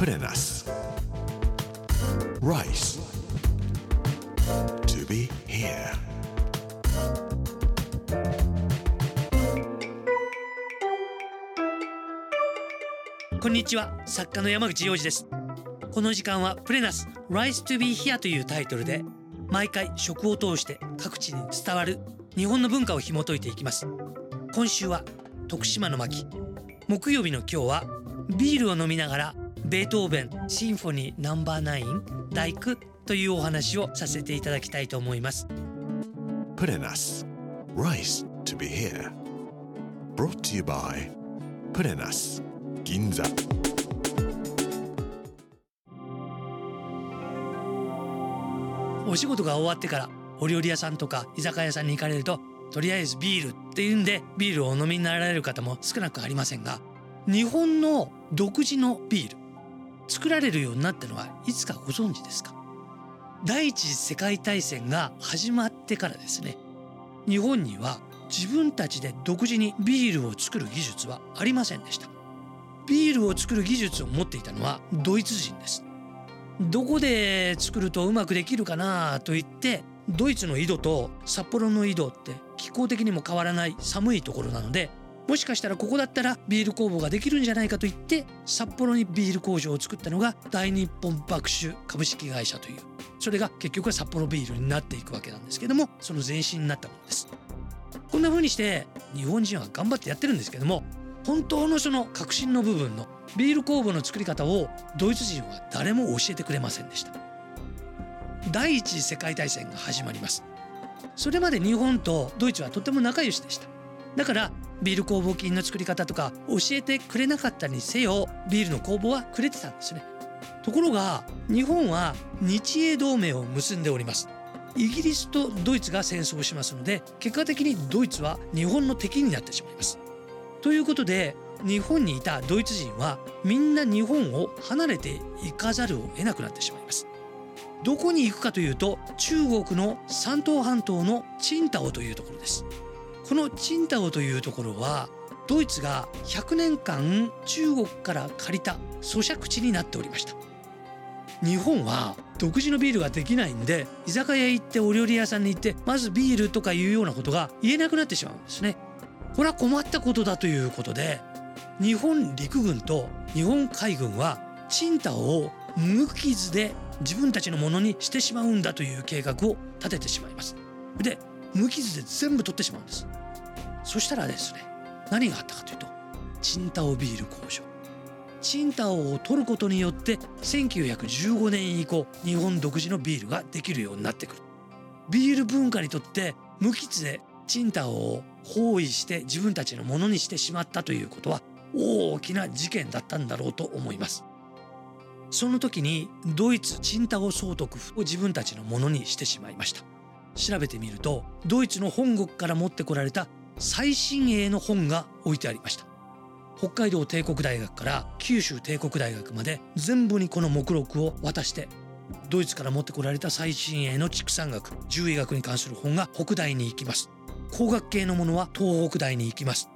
プレナス Rice. To be here. こんにちは作家の山口洋二ですこの時間はプレナス Rise to be here というタイトルで毎回食を通して各地に伝わる日本の文化を紐解いていきます今週は徳島の巻木曜日の今日はビールを飲みながらベートーベンシンフォニーナンバーナイン大工というお話をさせていただきたいと思います。プレナス Rice to be here. Brought to you by プレナス銀座お仕事が終わってからお料理屋さんとか居酒屋さんに行かれるととりあえずビールっていうんでビールをお飲みになられる方も少なくありませんが日本の独自のビール作られるようになったのはいつかご存知ですか？第一次世界大戦が始まってからですね。日本には自分たちで独自にビールを作る技術はありませんでした。ビールを作る技術を持っていたのはドイツ人です。どこで作るとうまくできるかなと言ってドイツの井戸と札幌の井戸って気候的にも変わらない寒いところなのでもしかしたらここだったらビール工房ができるんじゃないかと言って札幌にビール工場を作ったのが大日本爆酒株式会社という。それが結局は札幌ビールになっていくわけなんですけどもその前身になったものです。こんな風にして日本人は頑張ってやってるんですけども本当のその革新の部分のビール工房の作り方をドイツ人は誰も教えてくれませんでした。第一次世界大戦が始まります。それまで日本とドイツはとても仲良しでした。だからビール工房菌の作り方とか教えてくれなかったにせよビールの工房はくれてたんですね。ところが日本は日英同盟を結んでおります。イギリスとドイツが戦争しますので結果的にドイツは日本の敵になってしまいます。ということで日本にいたドイツ人はみんな日本を離れていかざるを得なくなってしまいます。どこに行くかというと中国の山東半島のチンタオというところです。このチンタオというところはドイツが100年間中国から借りた咀嚼地になっておりました。日本は独自のビールができないんで居酒屋行ってお料理屋さんに行ってまずビールとかいうようなことが言えなくなってしまうんですね。これは困ったことだということで日本陸軍と日本海軍はチンタオを無傷で自分たちのものにしてしまうんだという計画を立ててしまいます。で無傷で全部取ってしまうんです。そしたらですね何があったかというとチンタオビール工場。チンタオを取ることによって1915年以降日本独自のビールができるようになってくる。ビール文化にとって無傷でチンタオを包囲して自分たちのものにしてしまったということは大きな事件だったんだろうと思います。その時にドイツチンタオ総督府を自分たちのものにしてしまいました。調べてみるとドイツの本国から持ってこられた最新鋭の本が置いてありました。北海道帝国大学から九州帝国大学まで全部にこの目録を渡してドイツから持ってこられた最新鋭の畜産学獣医学に関する本が北大に行きます。工学系のものは東北大に行きます。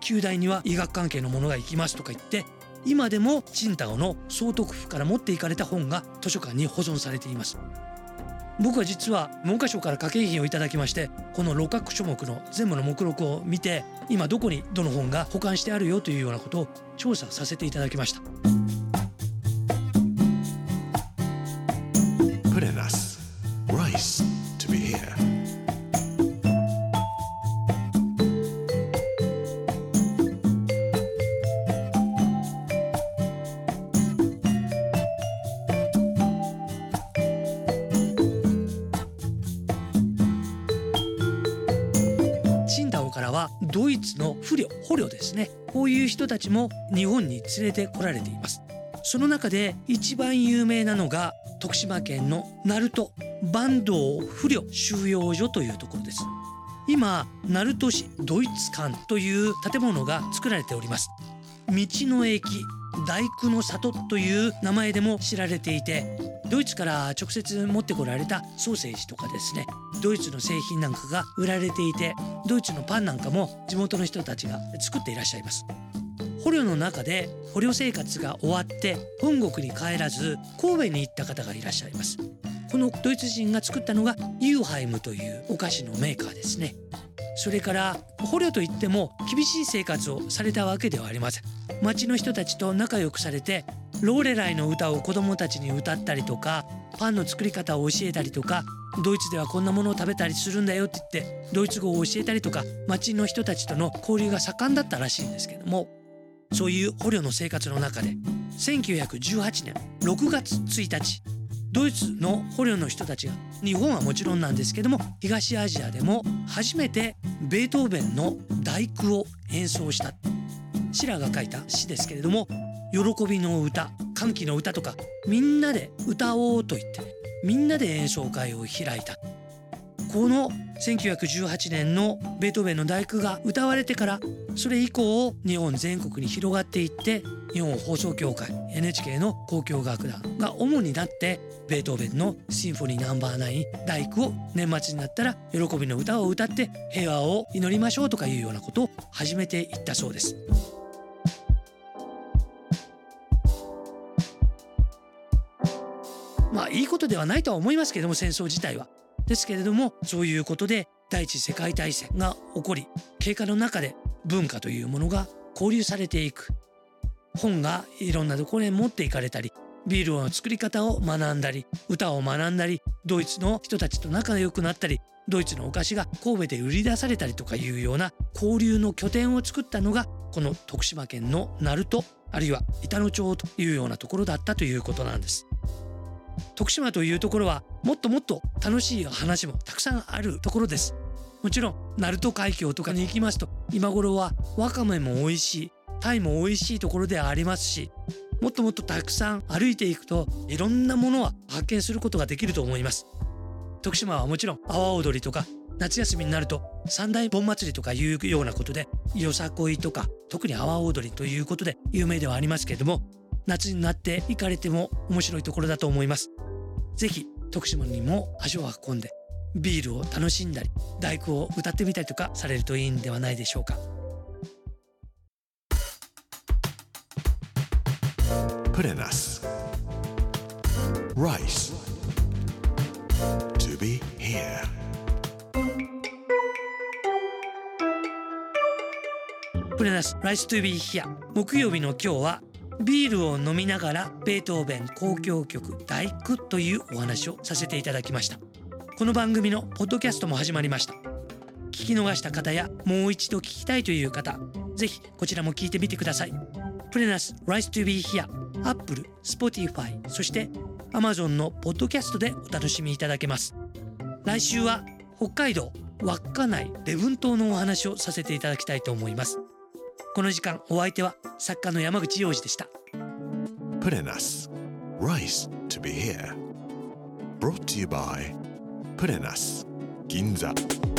旧大には医学関係のものが行きますとか言って今でもチンタオの総督府から持っていかれた本が図書館に保存されています。僕は実は文科省から家計品をいただきましてこの六角書目の全部の目録を見て今どこにどの本が保管してあるよというようなことを調査させていただきました。ドイツの不慮捕虜ですね。こういう人たちも日本に連れてこられています。その中で一番有名なのが徳島県の鳴門坂東不慮収容所というところです。今鳴門市ドイツ館という建物が作られております。道の駅大工の里という名前でも知られていてドイツから直接持ってこられたソーセージとかですね。ドイツの製品なんかが売られていてドイツのパンなんかも地元の人たちが作っていらっしゃいます。捕虜の中で捕虜生活が終わって本国に帰らず神戸に行った方がいらっしゃいます。このドイツ人が作ったのがユーハイムというお菓子のメーカーですね。それから捕虜といっても厳しい生活をされたわけではありません。町の人たちと仲良くされてローレライの歌を子供たちに歌ったりとかパンの作り方を教えたりとかドイツではこんなものを食べたりするんだよって言ってドイツ語を教えたりとか町の人たちとの交流が盛んだったらしいんですけどもそういう捕虜の生活の中で1918年6月1日ドイツの捕虜の人たちが日本はもちろんなんですけども東アジアでも初めてベートーベンの「第九」を演奏した。シラが書いた詩ですけれども喜びの歌歓喜の歌とかみんなで歌おうと言ってみんなで演奏会を開いたこの1918年のベートーベンの第九が歌われてからそれ以降日本全国に広がっていって日本放送協会 NHK の交響楽団が主になってベートーベンのシンフォニーナンバーナイン第九を年末になったら喜びの歌を歌って平和を祈りましょうとかいうようなことを始めていったそうです。いいことではないとは思いますけれども戦争自体は。ですけれどもそういうことで第一次世界大戦が起こり経過の中で文化というものが交流されていく本がいろんなところへ持っていかれたりビールの作り方を学んだり歌を学んだりドイツの人たちと仲良くなったりドイツのお菓子が神戸で売り出されたりとかいうような交流の拠点を作ったのがこの徳島県の鳴門あるいは板野町というようなところだったということなんです。徳島というところはもっともっと楽しい話もたくさんあるところです。もちろん鳴門海峡とかに行きますと今頃はわかめも美味しいタイも美味しいところでありますしもっともっとたくさん歩いていくといろんなものは発見することができると思います。徳島はもちろん阿波踊りとか夏休みになると三大盆祭りとかいうようなことでよさこいとか特に阿波踊りということで有名ではありますけれども夏になって行かれても面白いところだと思います。ぜひ徳島にも足を運んでビールを楽しんだり大工を歌ってみたりとかされるといいんではないでしょうか。プレナス Rice. To be here. プレナス Rice to be here. 木曜日の今日はビールを飲みながらベートーベン交響曲第九というお話をさせていただきました。この番組のポッドキャストも始まりました。聞き逃した方やもう一度聞きたいという方ぜひこちらも聞いてみてください。プレナス Rise to be here Apple、Spotify そして Amazon のポッドキャストでお楽しみいただけます。来週は北海道稚内礼文島のお話をさせていただきたいと思います。この時間お相手は作家の山口洋二でした「レナス」「ライス・トゥ・ビ・ヒア」「・」